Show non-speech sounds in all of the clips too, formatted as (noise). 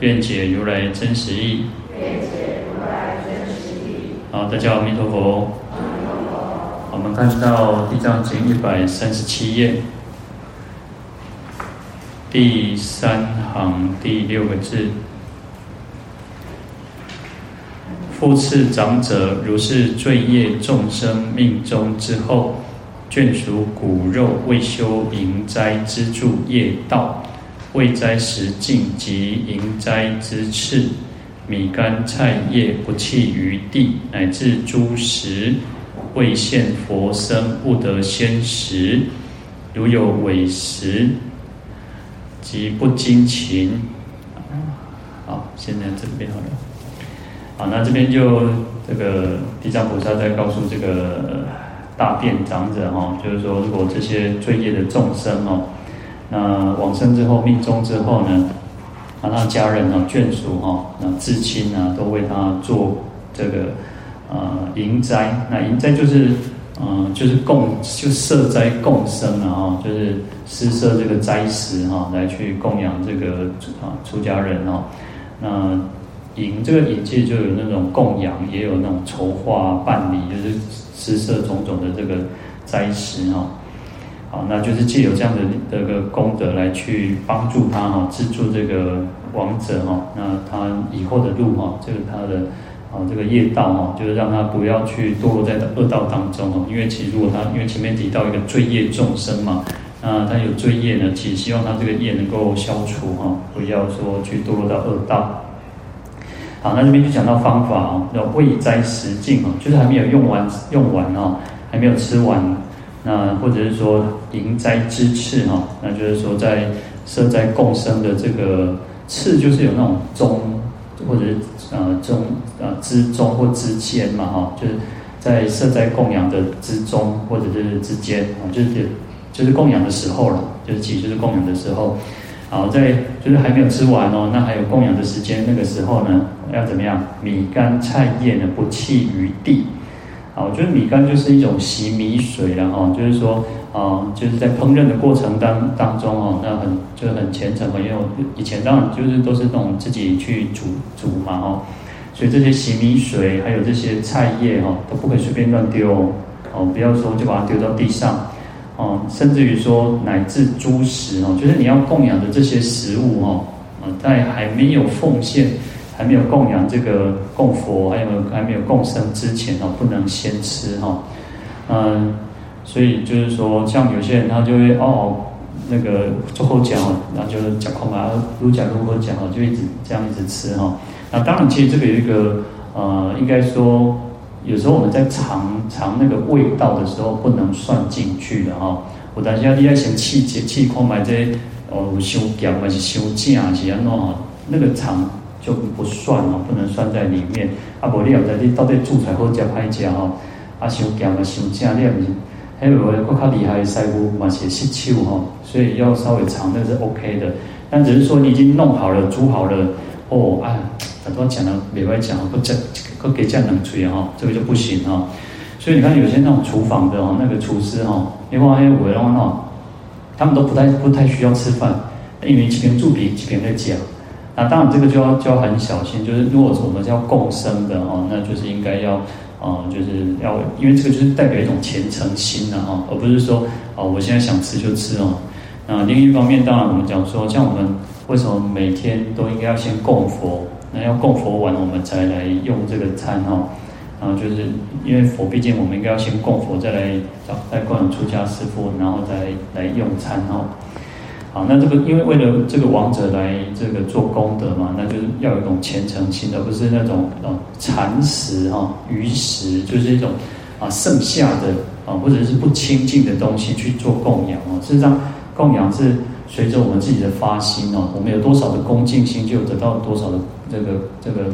愿解如来真实义。好，大家阿弥陀佛。我们看到《地藏经》一百三十七页，第三行第六个字：复次长者，如是罪业众生命中之后，眷属骨肉未修营斋之助业道。未斋食净及营斋之次，米干菜叶不弃于地，乃至诸食未现佛身，不得先食。如有违食，即不精勤。好，现在这边好了。好，那这边就这个地藏菩萨在告诉这个大便长者哈，就是说，如果这些罪业的众生哦。那往生之后，命终之后呢，啊，他家人啊、眷属哈、那至亲啊，都为他做这个呃迎斋。那迎斋就是嗯、呃，就是供，就设斋供生啊，就是施设这个斋食哈，来去供养这个啊出家人哦。那迎这个营界就有那种供养，也有那种筹划办理，就是施设种种的这个斋食哈。好，那就是借有这样的这个功德来去帮助他哈，资助这个王者哈，那他以后的路哈，这个他的啊这个业道哈，就是让他不要去堕落在恶道当中哈，因为其实如果他因为前面提到一个罪业众生嘛，那他有罪业呢，其实希望他这个业能够消除哈，不要说去堕落到恶道。好，那这边就讲到方法啊，叫未斋食净啊，就是还没有用完用完啊，还没有吃完。那或者是说迎斋之次哈，那就是说在设斋供生的这个次，就是有那种中或者是呃中呃之中或之间嘛哈，就是在设斋供养的之中或者是之间啊，就是就是供养的时候了，就是其实就是供养的时候，好在就是还没有吃完哦，那还有供养的时间，那个时候呢要怎么样？米干菜叶呢不弃于地。啊，我觉得米干就是一种洗米水了哈，就是说，啊，就是在烹饪的过程当当中哦，那很就是很虔诚嘛，因为我以前当然就是都是那种自己去煮煮嘛哈，所以这些洗米水还有这些菜叶哈，都不可以随便乱丢哦，不要说就把它丢到地上哦，甚至于说乃至猪食哦，就是你要供养的这些食物哈，啊，在还没有奉献。还没有供养这个供佛，还有还没有供生之前哦，不能先吃哈。嗯，所以就是说，像有些人他就会哦，那个最后讲，那就讲空啊，如讲如何讲哦，就一直这样一直吃哈。那当然，其实这个有一个呃，应该说，有时候我们在尝尝那个味道的时候，不能算进去的哈。我等下你要先气节气空买这哦，修咸还是修正是安怎哈？那个尝。就不算哦，不能算在里面。啊，无你要在你到底煮菜好食歹食哦，啊，伤咸啊，伤正，你也不是，还有个较厉害的师傅嘛，是失手哈，所以要稍微尝那是 OK 的。但只是说你已经弄好了，煮好了，哦，啊，很多讲了，另外讲不这不给这样能吹哈，这个就不行哈。所以你看有些那种厨房的哦，那个厨师哈，因为还有我的话，他们都不太不太需要吃饭，因为几瓶猪皮几瓶在讲。那当然，这个就要就要很小心。就是如果是我们是要共生的哦，那就是应该要，哦，就是要，因为这个就是代表一种虔诚心的哈，而不是说哦，我现在想吃就吃哦。那另一方面，当然我们讲说，像我们为什么每天都应该要先供佛？那要供佛完，我们才来用这个餐哈。然后就是因为佛，毕竟我们应该要先供佛，再来找再供养出家师父，然后再来用餐哈。好，那这个因为为了这个王者来这个做功德嘛，那就是要有一种虔诚心，而不是那种啊残食哈鱼食，就是一种啊剩下的啊或者是不清净的东西去做供养哦。事实上，供养是随着我们自己的发心哦，我们有多少的恭敬心，就得到多少的这个这个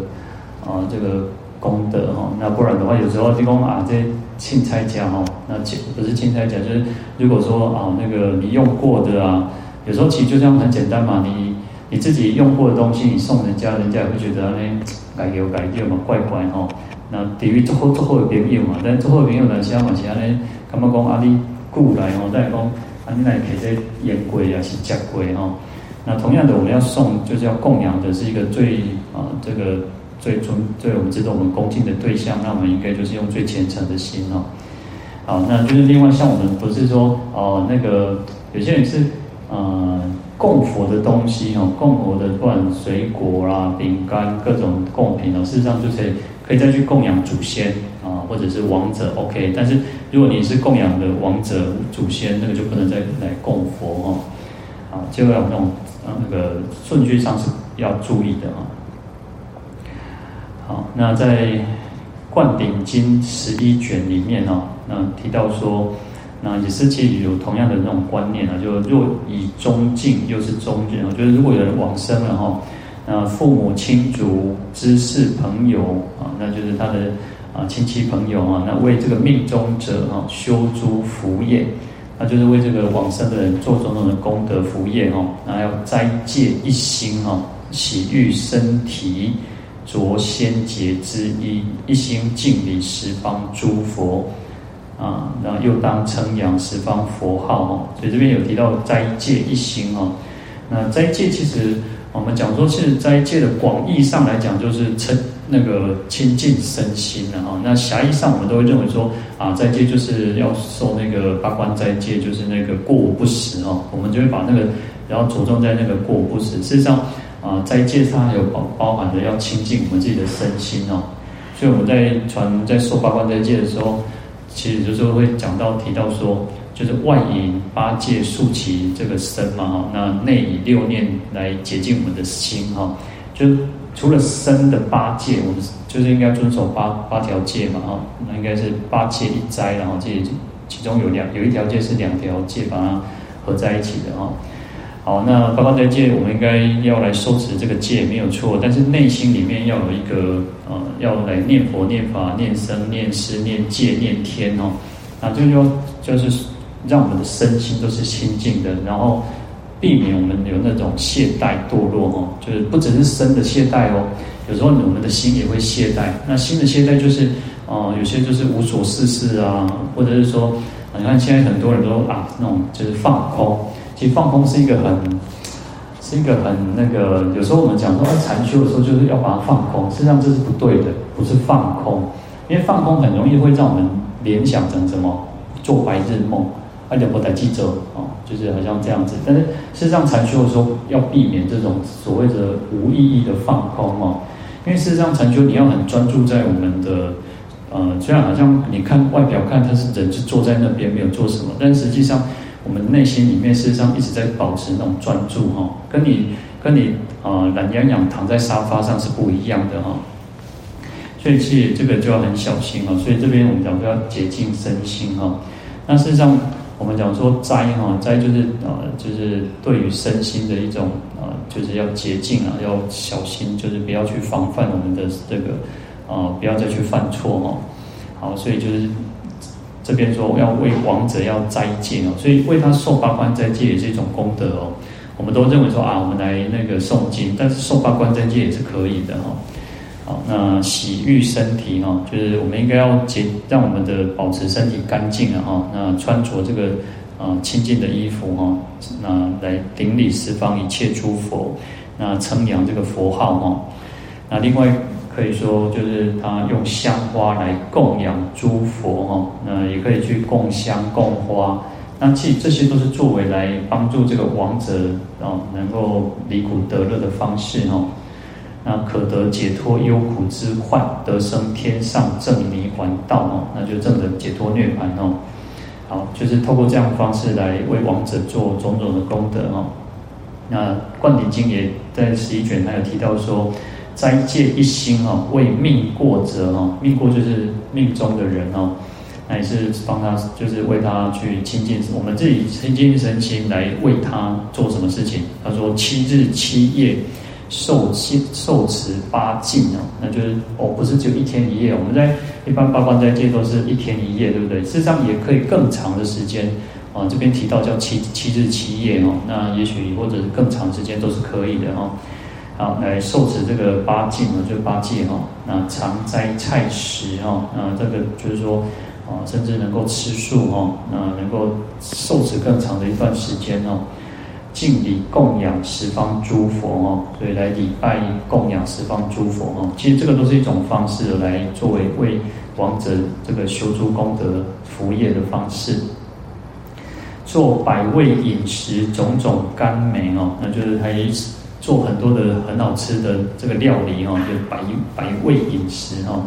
啊这个功德哈。那不然的话，有时候就供啊，这些钦差家哈，那不是钦差家，就是如果说啊那个你用过的啊，有时候其实就这样很简单嘛，你你自己用过的东西，你送人家，人家也会觉得呢，改有改有嘛，怪怪哈。那对于最后最后的朋友嘛，但最后的朋友呢，其他嘛其他呢，他们讲啊，你故来哦，再讲啊，你来给这烟鬼啊，是假鬼哈。那同样的，我们要送，就是要供养的是一个最啊，这个最尊、最我们值得我们恭敬的对象，那我们应该就是用最虔诚的心哦。好，那就是另外像我们不是说哦，那个有些人是呃供佛的东西哦，供佛的不管水果啦、饼干各种供品哦，事实上就是可以再去供养祖先啊，或者是王者 OK。但是如果你是供养的王者祖先，那个就不能再来供佛哦。啊，就要那种。那个顺序上是要注意的啊。好，那在《灌顶经》十一卷里面哦，那提到说，那也是其实有同样的那种观念啊，就若以中敬又是中日啊，就是如果有人往生了哈，那父母亲族、知识朋友啊，那就是他的啊亲戚朋友啊，那为这个命中者啊修诸福业。那就是为这个往生的人做种种的功德福业哦，然后要斋戒一心哦，洗浴身体，着鲜洁之衣，一心敬礼十方诸佛啊，然后又当称扬十方佛号哦。所以这边有提到斋戒一心哦。那斋戒其实我们讲说是斋戒的广义上来讲，就是称。那个清净身心的哈，那狭义上我们都会认为说啊，斋戒就是要受那个八关斋戒，就是那个过午不食哦，我们就会把那个然后着重在那个过午不食。事实上啊，斋戒它有包包含着要清净我们自己的身心哦，所以我们在传在受八关斋戒的时候，其实就是会讲到提到说，就是外引八戒束起这个身嘛哈，那内以六念来洁净我们的心哈，就。除了身的八戒，我们就是应该遵守八八条戒嘛，哈，那应该是八戒一斋，然后这其中有两有一条戒是两条戒把它合在一起的，哈。好，那八关斋戒我们应该要来受持这个戒没有错，但是内心里面要有一个呃，要来念佛、念法、念僧、念师、念戒、念天哦，那就是说就是让我们的身心都是清净的，然后。避免我们有那种懈怠堕落哦，就是不只是身的懈怠哦，有时候我们的心也会懈怠。那心的懈怠就是，哦，有些就是无所事事啊，或者是说，你看现在很多人都啊，那种就是放空。其实放空是一个很，是一个很那个。有时候我们讲说禅修的时候，就是要把它放空，实际上这是不对的，不是放空，因为放空很容易会让我们联想成什么，做白日梦。而且不带记者哦，就是好像这样子。但是事实上，禅修的时候要避免这种所谓的无意义的放空哦。因为事实上，禅修你要很专注在我们的呃，虽然好像你看外表看他是人是坐在那边没有做什么，但实际上我们内心里面事实上一直在保持那种专注哈，跟你跟你啊懒洋洋躺在沙发上是不一样的哈。所以其实这个就要很小心哦。所以这边我们讲说要洁净身心哈。那事实上。我们讲说斋哈，斋就是呃，就是对于身心的一种呃，就是要洁净啊，要小心，就是不要去防范我们的这个呃，不要再去犯错哈。好，所以就是这边说要为亡者要斋戒哦，所以为他受八关斋戒也是一种功德哦。我们都认为说啊，我们来那个诵经，但是受八关斋戒也是可以的哈。好，那洗浴身体哈，就是我们应该要洁，让我们的保持身体干净啊哈。那穿着这个啊清净的衣服哈，那来顶礼十方一切诸佛，那称扬这个佛号哈。那另外可以说就是他用香花来供养诸佛哈，那也可以去供香供花。那其实这些都是作为来帮助这个王者啊能够离苦得乐的方式哈。那可得解脱忧苦之患，得生天上正涅槃道哦，那就证得解脱涅槃哦。好，就是透过这样的方式来为王者做种种的功德哦。那《灌顶经》也在十一卷还有提到说，斋戒一心哦，为命过者哦，命过就是命中的人哦，那也是帮他，就是为他去亲近我们自己亲近身心来为他做什么事情。他说七日七夜。受戒受持八禁哦，那就是哦，不是只有一天一夜。我们在一般八关斋戒都是一天一夜，对不对？事实上也可以更长的时间啊。这边提到叫七七日七夜哦，那也许或者是更长时间都是可以的哦。啊，来受持这个八禁哦，就八戒哈。那常斋菜食哈，那这个就是说啊，甚至能够吃素哈，那能够受持更长的一段时间哦。敬礼供养十方诸佛哦，所以来礼拜供养十方诸佛哦。其实这个都是一种方式来作为为王者这个修诸功德福业的方式。做百味饮食，种种甘美哦，那就是还做很多的很好吃的这个料理哦，就百百味饮食哦。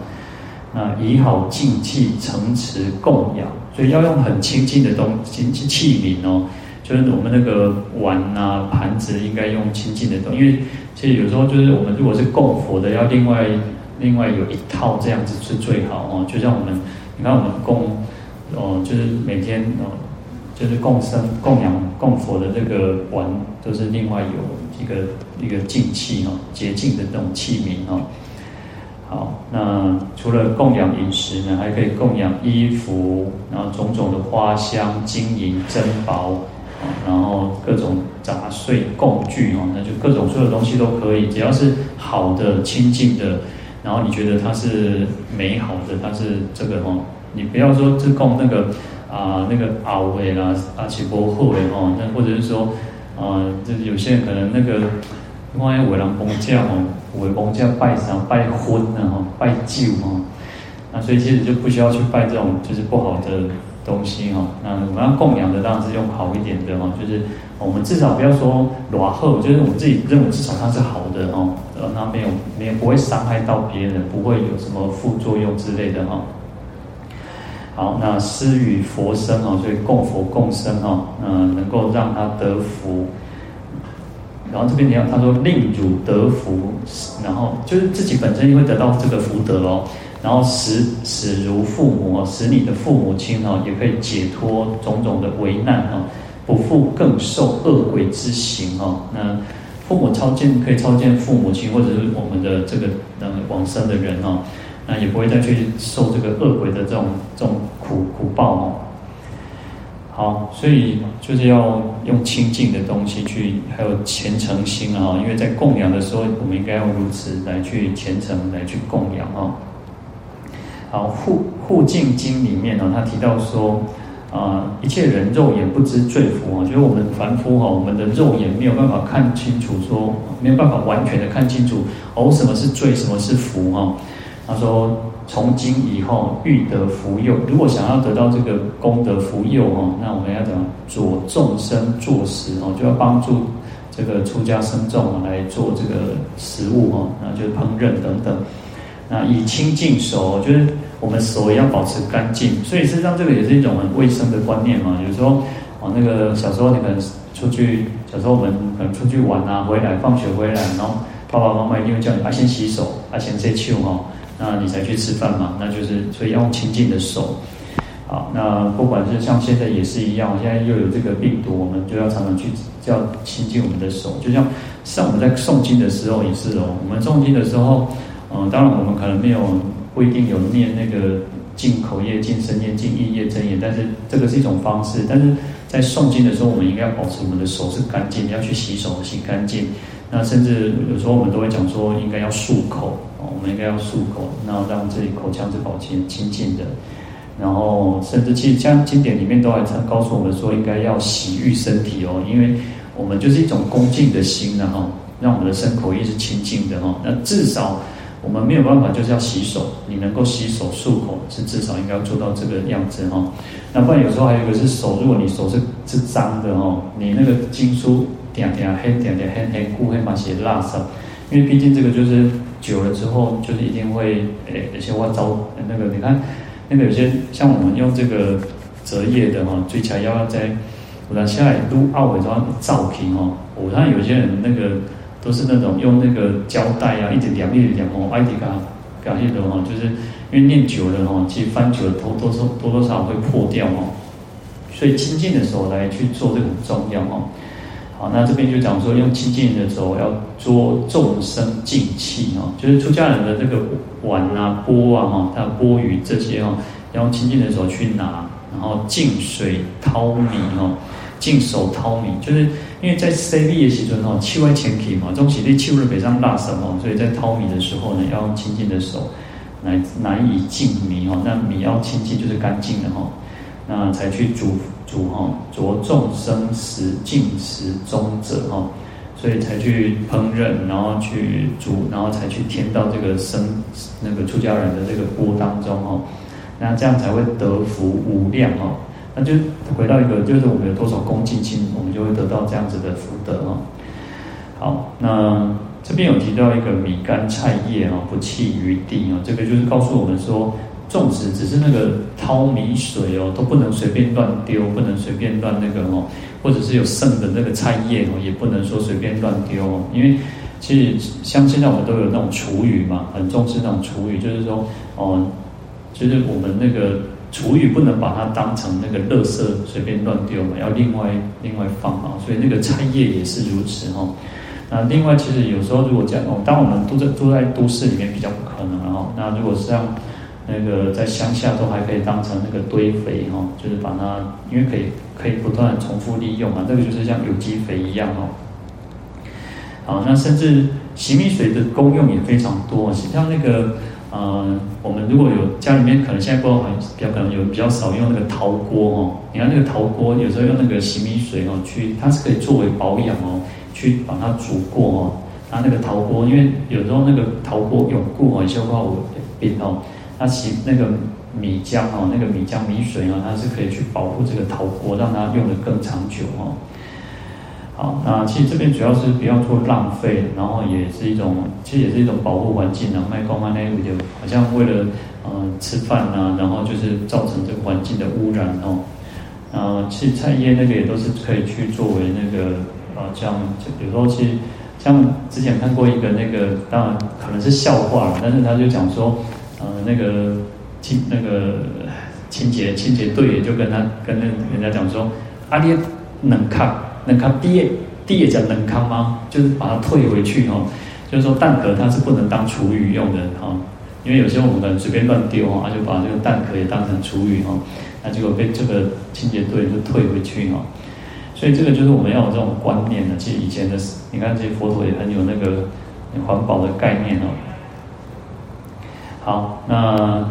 那以好净器承持供养，所以要用很清净的东西器皿哦。就是我们那个碗啊、盘子应该用清净的东，因为其实有时候就是我们如果是供佛的，要另外另外有一套这样子是最好哦。就像我们，你看我们供哦，就是每天哦，就是供生供养供佛的这个碗，都是另外有一个一个净器哦，洁净的这种器皿哦。好，那除了供养饮食呢，还可以供养衣服，然后种种的花香、金银珍宝。然后各种杂碎供具哦，那就各种所有东西都可以，只要是好的、清净的，然后你觉得它是美好的，它是这个哦，你不要说是供那个啊那个熬尾啦、阿奇波后尾哦，那或者是说啊，这有些人可能那个万一为人崩驾哦，为崩驾拜神拜婚了哈，拜酒哦，那所以其实就不需要去拜这种就是不好的。东西哈，那我们要供养的当然是用好一点的哈，就是我们至少不要说裸后，就是我们自己认为至少它是好的哦，呃，那没有没有不会伤害到别人，不会有什么副作用之类的哈。好，那施与佛身哦，所以供佛供身哦，嗯，能够让他得福。然后这边你要他说令汝得福，然后就是自己本身也会得到这个福德哦。然后使使如父母，使你的父母亲哦，也可以解脱种种的危难哦，不复更受恶鬼之刑哦。那父母超荐可以超荐父母亲或者是我们的这个呃往生的人哦，那也不会再去受这个恶鬼的这种这种苦苦报哦。好，所以就是要用清净的东西去，还有虔诚心啊，因为在供养的时候，我们应该要如此来去虔诚来去供养哦。好，护护净经里面呢，他提到说，啊，一切人肉眼不知罪福啊，就是我们凡夫哈，我们的肉眼没有办法看清楚，说没有办法完全的看清楚哦，什么是罪，什么是福哈。他说，从今以后欲得福佑，如果想要得到这个功德福佑哈，那我们要怎么佐众生作食哦，就要帮助这个出家僧众来做这个食物哈，那就是烹饪等等。那以清净手，就是我们手也要保持干净，所以实际上这个也是一种很卫生的观念嘛。有时候啊，那个小时候你可能出去，小时候我们可能出去玩啊，回来放学回来，然后爸爸妈妈一定会叫你啊先洗手，啊先洗手哈，那你才去吃饭嘛。那就是所以要用清净的手。好，那不管是像现在也是一样，现在又有这个病毒，我们就要常常去要清净我们的手。就像像我们在诵经的时候也是哦，我们诵经的时候。嗯，当然我们可能没有不一定有念那个净口业、净身业、净意业、真言，但是这个是一种方式。但是在诵经的时候，我们应该要保持我们的手是干净，要去洗手洗干净。那甚至有时候我们都会讲说，应该要漱口，我们应该要漱口，然后让自己口腔是保持清净的。然后甚至其实像经典里面都还常告诉我们说，应该要洗浴身体哦，因为我们就是一种恭敬的心，然后让我们的身口意是清净的哈。那至少。我们没有办法，就是要洗手。你能够洗手漱口，是至少应该要做到这个样子哈。那不然有时候还有一个是手，如果你手是是脏的哈，你那个经书点点黑点点黑黑固黑嘛写蜡上，因为毕竟这个就是久了之后，就是一定会诶，有些话糟那个你看那个有些像我们用这个折页的哈，最起来要在我拿下来撸奥尾装造瓶哦。我看有些人那个。都是那种用那个胶带啊，一直两一直两哦，一直搞搞那种哈，就是因为念久了哈，其实翻久了多多少多多少少会破掉哦，所以清净的时候来去做这个很重要哦。好，那这边就讲说，用清净的手要捉众生净气哦，就是出家人的这个碗啊、钵啊哈，他钵盂这些哦，要用清净的手去拿，然后净水淘米哦，净手淘米，就是因为在 C B 的时阵哦，气外前体嘛，中西的气入北上大神哦，所以在淘米的时候呢，要用清净的手来难以净米哦，那米要清净就是干净的哈，那才去煮。煮哈，着众生食进食中者哈，所以才去烹饪，然后去煮，然后才去添到这个生那个出家人的这个钵当中哈，那这样才会得福无量哈。那就回到一个，就是我们有多少恭敬心，我们就会得到这样子的福德哈。好，那这边有提到一个米干菜叶哈，不弃于地啊，这个就是告诉我们说。粽子只是那个淘米水哦，都不能随便乱丢，不能随便乱那个哦，或者是有剩的那个菜叶哦，也不能说随便乱丢哦。因为其实像现在我们都有那种厨余嘛，很重视那种厨余，就是说哦，就是我们那个厨余不能把它当成那个垃圾随便乱丢嘛，要另外另外放啊。所以那个菜叶也是如此哦。那另外，其实有时候如果讲哦，当我们都在住在都市里面比较不可能哦。那如果是像那个在乡下都还可以当成那个堆肥哈，就是把它，因为可以可以不断重复利用嘛，这个就是像有机肥一样哦。好，那甚至洗米水的功用也非常多，像那个呃，我们如果有家里面可能现在不知道比较可能有比较少用那个陶锅哦，你看那个陶锅有时候用那个洗米水哦去，它是可以作为保养哦，去把它煮过哦，它那个陶锅，因为有时候那个陶锅永固哦，消化我冰哦。它洗那个米浆哦，那个米浆米水哦，它是可以去保护这个陶锅，让它用得更长久哦。好，那其实这边主要是不要做浪费，然后也是一种，其实也是一种保护环境啊。卖光卖那个就好像为了呃吃饭呐，然后就是造成这个环境的污染哦。呃，其实菜叶那个也都是可以去作为那个呃，像就比如说其实像之前看过一个那个，当然可能是笑话，但是他就讲说。呃，那个清那个清洁清洁队也就跟他跟那人家讲说，阿爹能看能看第一第一讲能看吗？就是把它退回去哦，就是说蛋壳它是不能当厨余用的哈，因为有些我们可能随便乱丢哈，他就把这个蛋壳也当成厨余哈，那结果被这个清洁队就退回去哈，所以这个就是我们要有这种观念的。其实以前的你看这些佛陀也很有那个环保的概念哦。好，那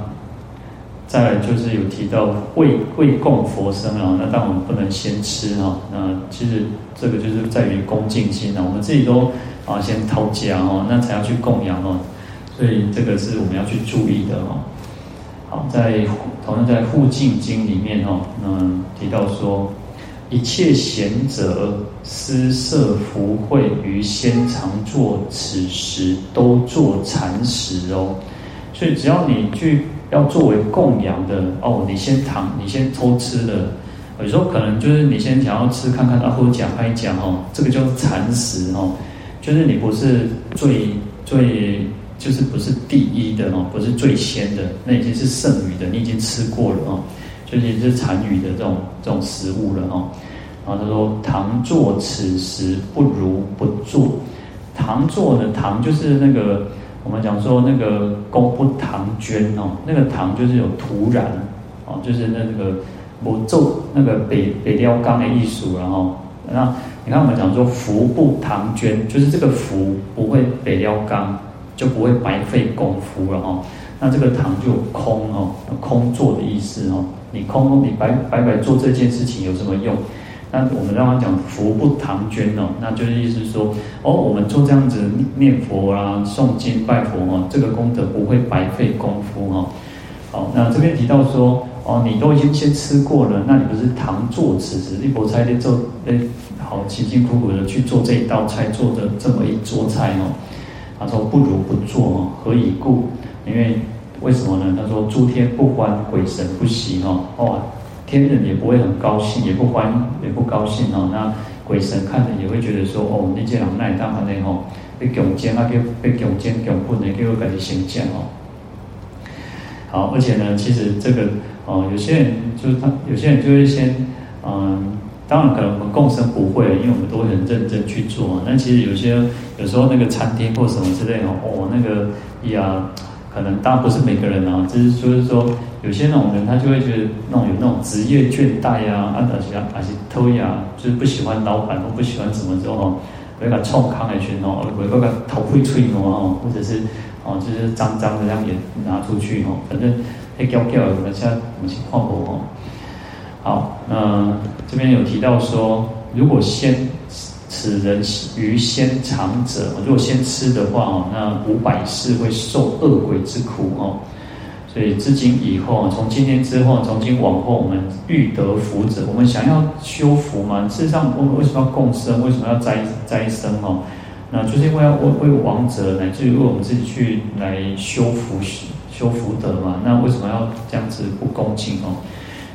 再就是有提到为为供佛生啊，那但我们不能先吃哈。那其实这个就是在于恭敬心啊，我们自己都啊先掏家哦，那才要去供养哦。所以这个是我们要去注意的哦。好，在同样在《护净经》里面哦，嗯，提到说，一切贤者施设福慧于先常作此时，都作禅时哦。所以只要你去要作为供养的哦，你先尝，你先偷吃的，有时候可能就是你先想要吃看看，啊，或者讲还讲哦，这个叫禅食哦，就是你不是最最就是不是第一的哦，不是最先的，那已经是剩余的，你已经吃过了哦，就已经是残余的这种这种食物了哦。然后他说：“唐做此时，不如不做。唐作的唐就是那个。”我们讲说那个功不唐捐哦，那个唐就是有土壤哦，就是那个不做那个北北雕钢的艺术，然后那你看我们讲说福不唐捐，就是这个福不会北雕钢，就不会白费功夫了哦。那这个唐就空哦，空做的意思哦，你空你白白白做这件事情有什么用？那我们让他讲福不唐捐哦，那就是意思说哦，我们做这样子念佛啊、诵经拜佛哦，这个功德不会白费功夫哦。好，那这边提到说哦，你都已经先吃过了，那你不是唐做此时一钵菜的做哎，好辛辛苦苦的去做这一道菜，做的这么一桌菜哦。他说不如不做哦，何以故？因为为什么呢？他说诸天不欢，鬼神不喜哦。哦。天人也不会很高兴，也不欢，也不高兴哦。那鬼神看着也会觉得说，哦，你这人奈当安尼吼，被强奸啊，叫被强奸强困的，叫我给你先讲哦。好，而且呢，其实这个哦，有些人就是他，有些人就会先嗯当然可能我们共生不会，因为我们都会很认真去做。但其实有些有时候那个餐厅或什么之类的哦，那个呀，可能当然不是每个人啊，只是就是说有些那种人他就会觉得那种有那种职业倦怠啊，啊，而且而且偷呀，就是不喜欢老板或不喜欢什么之后哦，会把冲康来去弄，会把头会吹弄哦，或者是哦，就是脏脏的这样也拿出去哦，反正黑胶胶的，现在我们去换过哦。好，那这边有提到说，如果先此人于先尝者，如果先吃的话哦，那五百世会受恶鬼之苦哦。所以自今以后，从今天之后，从今往后，我们欲得福者，我们想要修福嘛？事实上，我们为什么要共生？为什么要栽栽生哦？那就是因为要为为王者，乃至于为我们自己去来修福修福德嘛。那为什么要这样子不恭敬哦？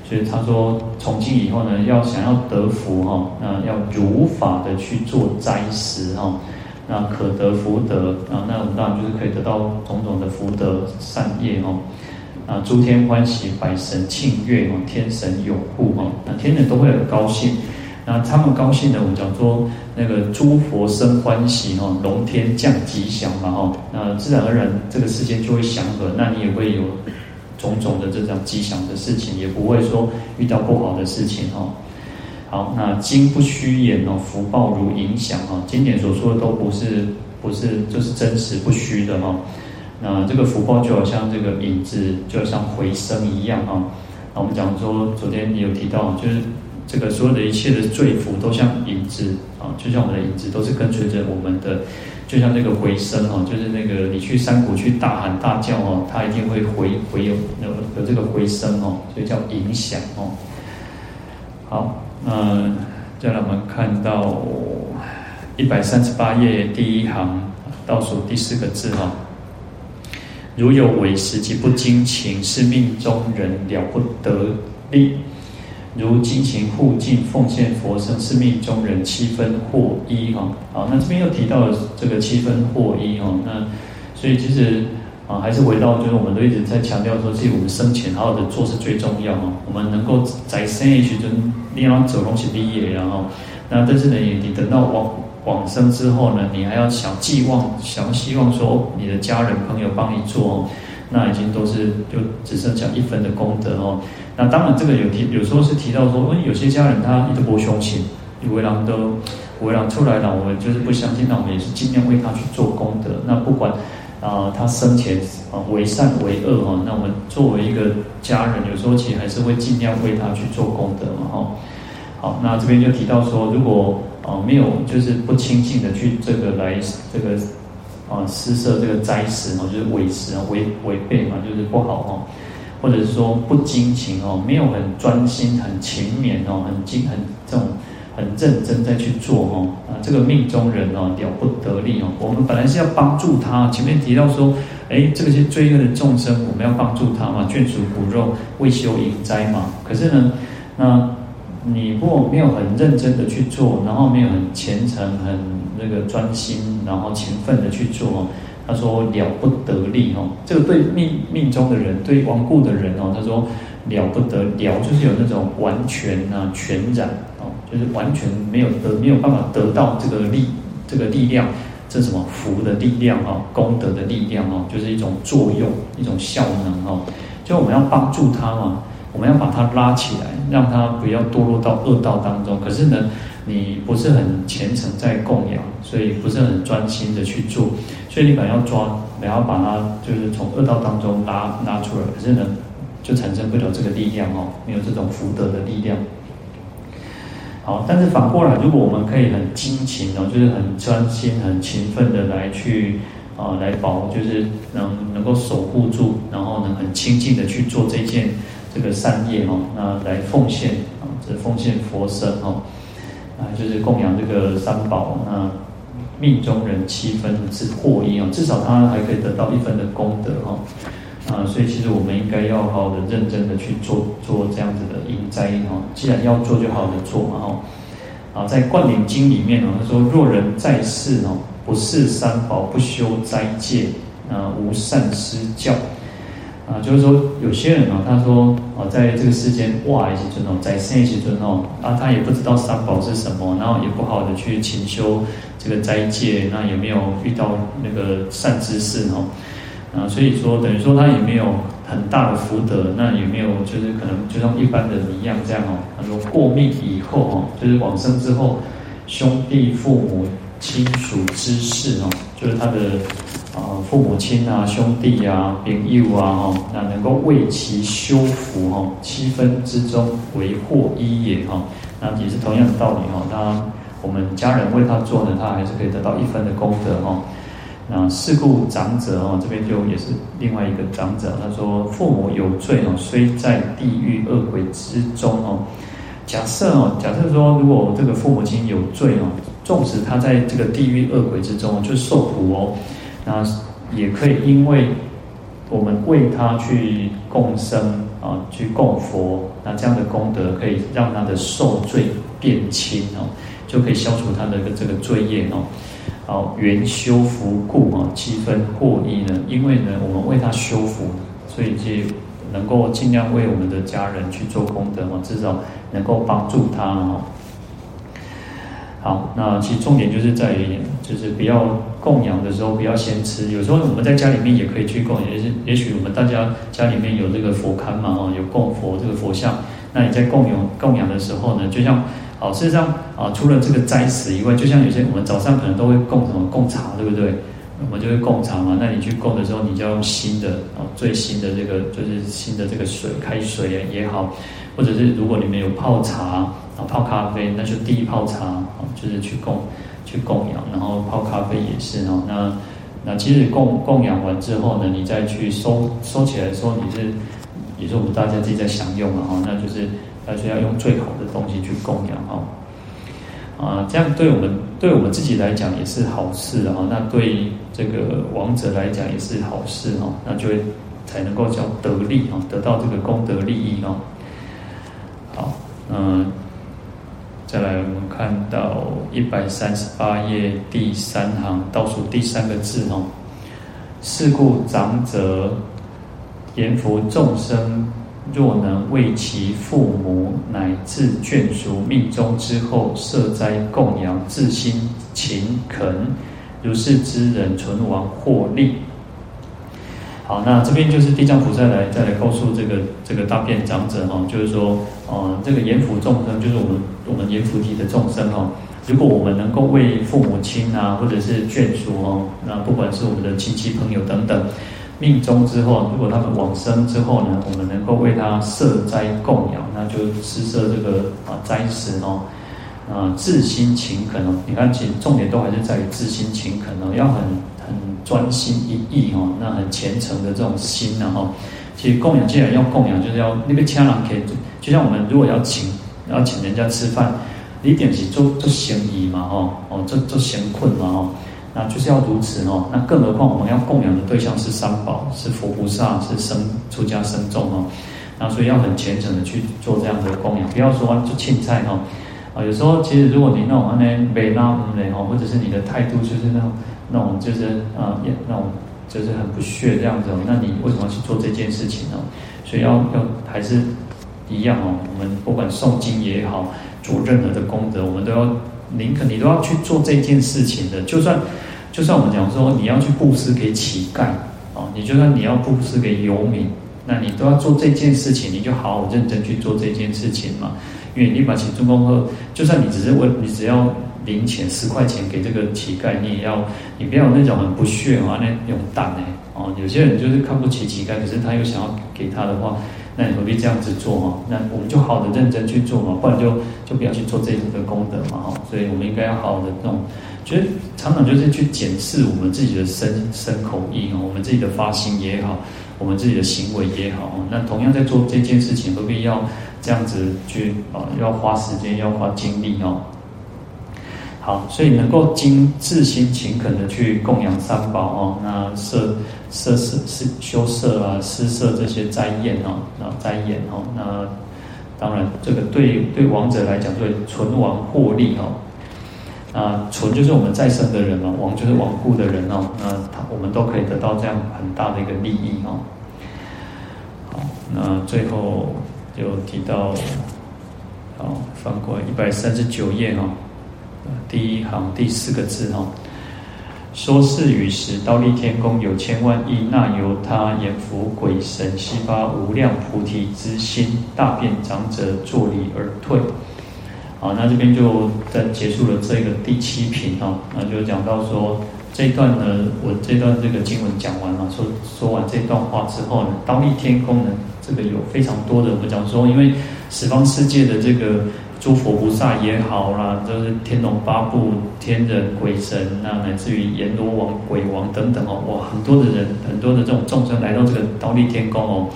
所以他说，从今以后呢，要想要得福哈，那要如法的去做斋食哈，那可得福德啊，那我们当然就是可以得到种种的福德善业哈，啊，诸天欢喜，百神庆悦哈，天神拥护哈，那天人都会很高兴，那他们高兴呢，我们讲说那个诸佛生欢喜哈，龙天降吉祥嘛哈，那自然而然这个世间就会祥和，那你也会有。种种的这种吉祥的事情，也不会说遇到不好的事情哈。好，那经不虚言哦，福报如影响哈。经典所说的都不是不是就是真实不虚的哈。那这个福报就好像这个影子，就像回声一样哈。那我们讲说，昨天你有提到，就是这个所有的一切的罪福都像影子啊，就像我们的影子，都是跟随着我们的。就像那个回声哦，就是那个你去山谷去大喊大叫哦，它一定会回回有有有这个回声哦，所以叫影响哦。好，那，再来我们看到一百三十八页第一行倒数第四个字哈，如有违食及不精勤，是命中人了不得力。如精勤护敬奉献佛身，是命中人七分获一哈。好，那这边又提到了这个七分获一哈。那所以其实啊，还是回到就是我们都一直在强调说，其实我们生前好好的做是最重要哈。我们能够在生一时阵，你要走东西毕业，然后那但是呢，你等到往往生之后呢，你还要想寄望，想希望说你的家人朋友帮你做，哦那已经都是就只剩下一分的功德哦。那当然，这个有提，有时候是提到说，因为有些家人他一直不相信，有为人都为人出来了，我们就是不相信，那我们也是尽量为他去做功德。那不管啊、他生前啊为善为恶哈，那我们作为一个家人，有时候其实还是会尽量为他去做功德嘛哈。好，那这边就提到说，如果啊没有就是不清净的去这个来这个啊施设这个斋食哦，就是违食啊违违背嘛，就是不好哈。或者是说不精勤哦，没有很专心、很勤勉哦，很精、很这种很认真在去做哦啊，这个命中人哦了不得力哦。我们本来是要帮助他，前面提到说，哎，这个些罪恶的众生，我们要帮助他嘛，眷属骨肉，为修营斋嘛。可是呢，那你如果没有很认真的去做，然后没有很虔诚、很那个专心，然后勤奋的去做哦。他说了不得力哦，这个对命命中的人，对亡故的人哦，他说了不得了，就是有那种完全啊全然哦，就是完全没有得没有办法得到这个力这个力量，这什么福的力量哦，功德的力量哦，就是一种作用一种效能哦，就我们要帮助他嘛，我们要把他拉起来，让他不要堕落到恶道当中。可是呢，你不是很虔诚在供养，所以不是很专心的去做。所以你本来要抓，然后把它就是从恶道当中拉拉出来，可是呢，就产生不了这个力量哦，没有这种福德的力量。好，但是反过来，如果我们可以很精勤哦，就是很专心、很勤奋的来去啊，来保，就是能能够守护住，然后呢，很清净的去做这件这个善业哦，那来奉献啊，这奉献佛身哦，啊，就是供养这个三宝那。命中人七分之获一啊，至少他还可以得到一分的功德哈啊，所以其实我们应该要好好的认真的去做做这样子的因斋哈。既然要做，就好好的做嘛哈。啊，在《灌顶经》里面呢，他说：若人在世哦，不事三宝，不修斋戒，啊，无善施教，啊，就是说有些人哦，他说哦，在这个世间哇，一些尊哦，在生一些尊哦，啊，他也不知道三宝是什么，然后也不好的去勤修这个斋戒，那也没有遇到那个善知识哦，啊，所以说等于说他也没有很大的福德，那也没有就是可能就像一般人一样这样哦，他说过命以后哦，就是往生之后，兄弟父母亲属之事哦，就是他的。啊，父母亲啊，兄弟啊，朋友啊，哈，那能够为其修福哈，七分之中为获一也哈，那也是同样的道理哈。那我们家人为他做呢，他还是可以得到一分的功德哈。那是故长者哦，这边就也是另外一个长者，他说父母有罪哦，虽在地狱恶鬼之中哦。假设哦，假设说如果这个父母亲有罪哦，纵使他在这个地狱恶鬼之中就受苦哦。那也可以，因为我们为他去共生啊，去供佛，那这样的功德可以让他的受罪变轻哦，就可以消除他的这个罪业哦。好，缘修福故啊，七分过亿呢。因为呢，我们为他修福，所以就能够尽量为我们的家人去做功德嘛，至少能够帮助他哦。好，那其实重点就是在于，就是不要供养的时候不要先吃。有时候我们在家里面也可以去供，也是也许我们大家家里面有这个佛龛嘛，哦，有供佛这个佛像。那你在供养供养的时候呢，就像，哦，事实上啊，除了这个斋食以外，就像有些我们早上可能都会供什么供茶，对不对？我们就会供茶嘛。那你去供的时候，你就要用新的啊，最新的这个就是新的这个水开水也好，或者是如果你们有泡茶。啊，泡咖啡那就第一泡茶啊，就是去供去供养，然后泡咖啡也是哈。那那其实供供养完之后呢，你再去收收起来的时候，你是也是我们大家自己在享用嘛哈。那就是而且要用最好的东西去供养哈。啊，这样对我们对我们自己来讲也是好事啊。那对这个王者来讲也是好事哦。那就会才能够叫得利啊，得到这个功德利益哦。好，嗯。再来，我们看到一百三十八页第三行倒数第三个字哦。是故长者言福众生，若能为其父母乃至眷属命终之后设斋供养，至心勤恳，如是之人存亡获利。好，那这边就是地藏菩萨来再来告诉这个这个大便长者哈，就是说，呃，这个阎浮众生就是我们我们阎浮提的众生哦。如果我们能够为父母亲啊，或者是眷属哦，那不管是我们的亲戚朋友等等，命中之后，如果他们往生之后呢，我们能够为他设斋供养，那就施设这个啊斋食哦，啊至心勤恳哦。你看，其实重点都还是在于至心勤恳哦，要很。很专心一意哦，那很虔诚的这种心呢哈。其实供养既然要供养，就是要那个家人可以，就像我们如果要请要请人家吃饭，你点是做做生意嘛哈，哦做做闲困嘛哈，那就是要如此哦。那更何况我们要供养的对象是三宝，是佛菩萨，是生出家僧众哦。那所以要很虔诚的去做这样的供养，不要说就青菜哈。啊，有时候其实如果你那种那没那么的哈，或者是你的态度就是那种。那种就是啊，也、那种就是很不屑这样子哦。那你为什么要去做这件事情呢？所以要要还是一样哦。我们不管诵经也好，做任何的功德，我们都要宁可你都要去做这件事情的。就算就算我们讲说你要去布施给乞丐啊，你就算你要布施给游民，那你都要做这件事情，你就好好认真去做这件事情嘛。因为你把请众功后，就算你只是问，你只要。零钱十块钱给这个乞丐，你也要，你不要那种很不屑啊，那种蛋呢？哦，有些人就是看不起乞丐，可是他又想要给他的话，那你何必这样子做嘛？那我们就好的认真去做嘛，不然就就不要去做这种的功德嘛，哈。所以我们应该要好好的那种，觉得常常就是去检视我们自己的身身口意哦，我们自己的发心也好，我们自己的行为也好，那同样在做这件事情，何必要这样子去啊？要花时间，要花精力哦。好，所以能够精自心勤恳的去供养三宝哦，那设设施是修设啊，施设这些斋宴哦，那斋宴哦，那当然这个对对亡者来讲，对存亡获利哦，啊存就是我们在生的人嘛，亡就是亡故的人哦，那他我们都可以得到这样很大的一个利益哦。好，那最后就提到，好，翻过来一百三十九页哦，第一行第四个字哈。说是与时，忉利天宫有千万亿那由他阎浮鬼神悉发无量菩提之心，大便长者作礼而退。好，那这边就在结束了这个第七品哈，那就讲到说这段呢，我这段这个经文讲完了，说说完这段话之后呢，忉利天宫呢，这个有非常多的我们讲说，因为十方世界的这个。诸佛菩萨也好啦，就是天龙八部、天人鬼神，那乃至于阎罗王、鬼王等等哦，哇，很多的人，很多的这种众生来到这个忉利天宫哦。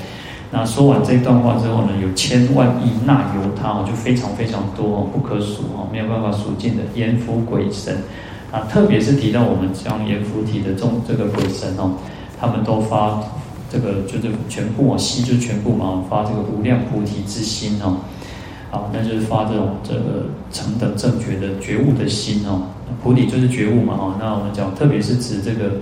那说完这段话之后呢，有千万亿那由他哦，就非常非常多哦，不可数哦，没有办法数尽的阎浮鬼神啊，特别是提到我们像阎浮提的众这个鬼神哦，他们都发这个就是全部哦，悉就全部嘛，发这个无量菩提之心哦。好，那就是发这种这个成等正觉的觉悟的心哦，菩提就是觉悟嘛哦。那我们讲，特别是指这个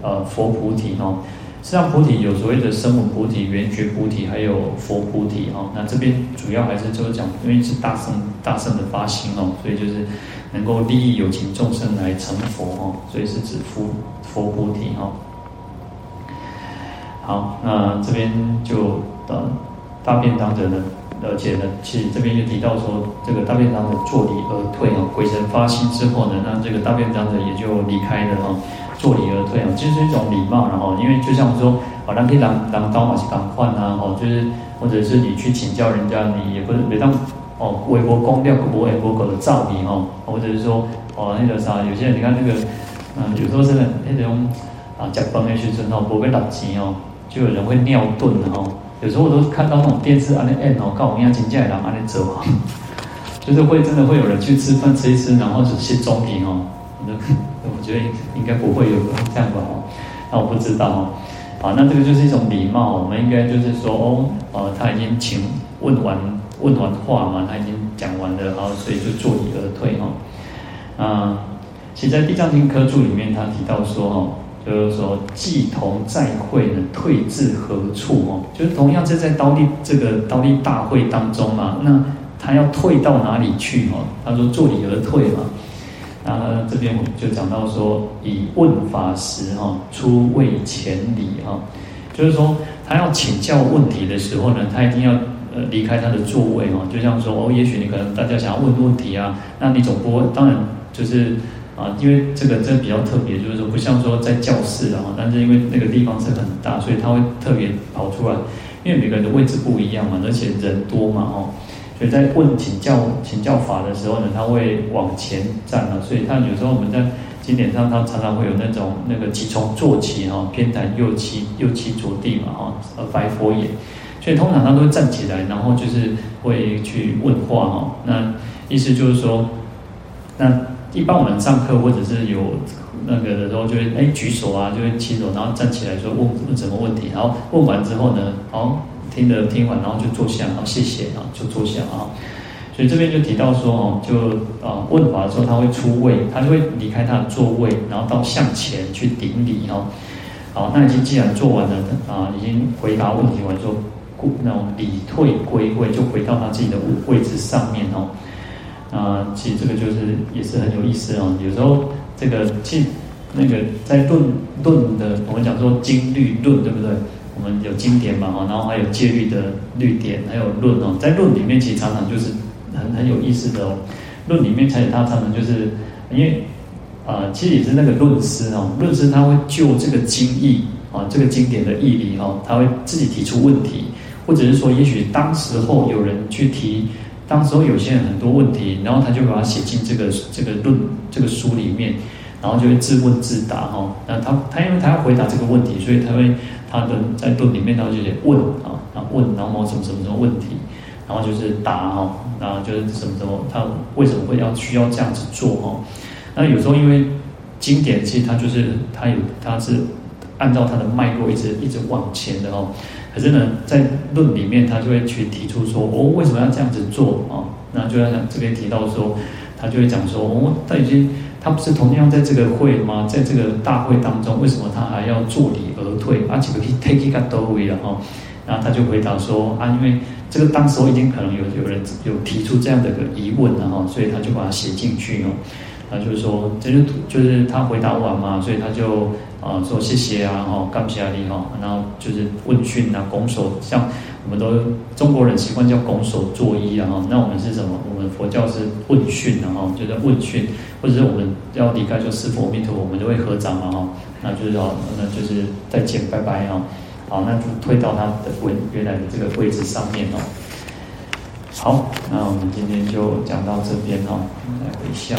呃佛菩提哦。实际上菩提有所谓的声闻菩提、缘觉菩提，还有佛菩提哦。那这边主要还是就是讲，因为是大圣大圣的发心哦，所以就是能够利益有情众生来成佛哦，所以是指佛佛菩提哦。好，那这边就呃大便当者呢。而且呢，其实这边就提到说，这个大便长者坐立而退啊，鬼神发心之后呢，那这个大便长者也就离开了哈，坐立而退啊，其实是一种礼貌，然后因为就像说，好，咱可以当当刀马去当换啊，哦，就是或者是你去请教人家，你也不是每当哦，微博公庙不为国狗的造礼哦，或者是说哦那个啥，有些人你看那个，嗯，有时候真的那种啊，吃饭的时候哦，不会打钱哦，就有人会尿遁哦。有时候我都看到那种电视安尼按哦，告我们要请假来安尼走啊，(laughs) 就是会真的会有人去吃饭吃一吃，然后只吃中品哦。那 (laughs) 我觉得应该不会有这样吧哦，那我不知道哦。好，那这个就是一种礼貌，我们应该就是说哦，呃，他已经请问完问完话嘛，他已经讲完了，然后所以就作礼而退哈。啊，其实在《地藏经》科注里面，他提到说哦。就是说，既同在会呢，退至何处哦？就是同样是在刀立这个刀立大会当中嘛，那他要退到哪里去哦？他说作礼而退嘛。然后这边我们就讲到说，以问法时哈，出位前礼哈，就是说他要请教问题的时候呢，他一定要呃离开他的座位哦。就像说哦，也许你可能大家想要问问题啊，那你总不会，当然就是。啊，因为这个真比较特别，就是说不像说在教室啊，但是因为那个地方是很大，所以他会特别跑出来，因为每个人的位置不一样嘛，而且人多嘛，哦，所以在问请教请教法的时候呢，他会往前站了，所以他有时候我们在经典上，他常常会有那种那个即从坐起哈，偏袒右膝右膝着地嘛，哈，而白佛眼，所以通常他都会站起来，然后就是会去问话哈，那意思就是说，那。一般我们上课或者是有那个的时候，就会哎举手啊，就会起手，然后站起来说问问什么问题，然后问完之后呢，好听的听完，然后就坐下，然后谢谢，然后就坐下啊。所以这边就提到说哦，就啊问法的时候他会出位，他就会离开他的座位，然后到向前去顶礼哦。好，那已经既然做完了啊，已经回答问题完之后，那种礼退归位，就回到他自己的位置上面哦。啊，其实这个就是也是很有意思哦。有时候这个其实那个在论论的，我们讲说经律论，对不对？我们有经典嘛，哈，然后还有戒律的律典，还有论哦。在论里面，其实常常就是很很有意思的哦。论里面才有他常常就是因为啊，其实也是那个论师哦，论师他会就这个经义啊，这个经典的义理哈，他会自己提出问题，或者是说，也许当时候有人去提。当时候有些人很多问题，然后他就把它写进这个这个论这个书里面，然后就会自问自答哈。那他他因为他要回答这个问题，所以他会他的在论里面他就写问啊，然后问然后什么什么什么问题，然后就是答哈，然后就是什么什么他为什么会要需要这样子做哈？那有时候因为经典其实它就是它有它是按照它的脉络一直一直往前的哦。可是呢，在论里面，他就会去提出说，哦，为什么要这样子做啊？那就像这边提到说，他就会讲说，哦，他已经，他不是同样在这个会吗？在这个大会当中，为什么他还要作礼而退？而且可以 take it 到位了哈？然后他就回答说啊，因为这个当时候已经可能有有人有提出这样的个疑问了哈，所以他就把它写进去哦。他就是说，这就就是他回答完嘛，所以他就啊说谢谢啊，哈，感谢你哈，然后就是问讯啊，拱手，像我们都中国人习惯叫拱手作揖啊，哈，那我们是什么？我们佛教是问讯啊，哈，就是问讯，或者是我们要离开就师父阿弥陀佛，我们就会合掌嘛，哈，那就是哦，那就是再见，拜拜啊，好，那就退到他的位原来的这个位置上面哦。好，那我们今天就讲到这边哦，来回向。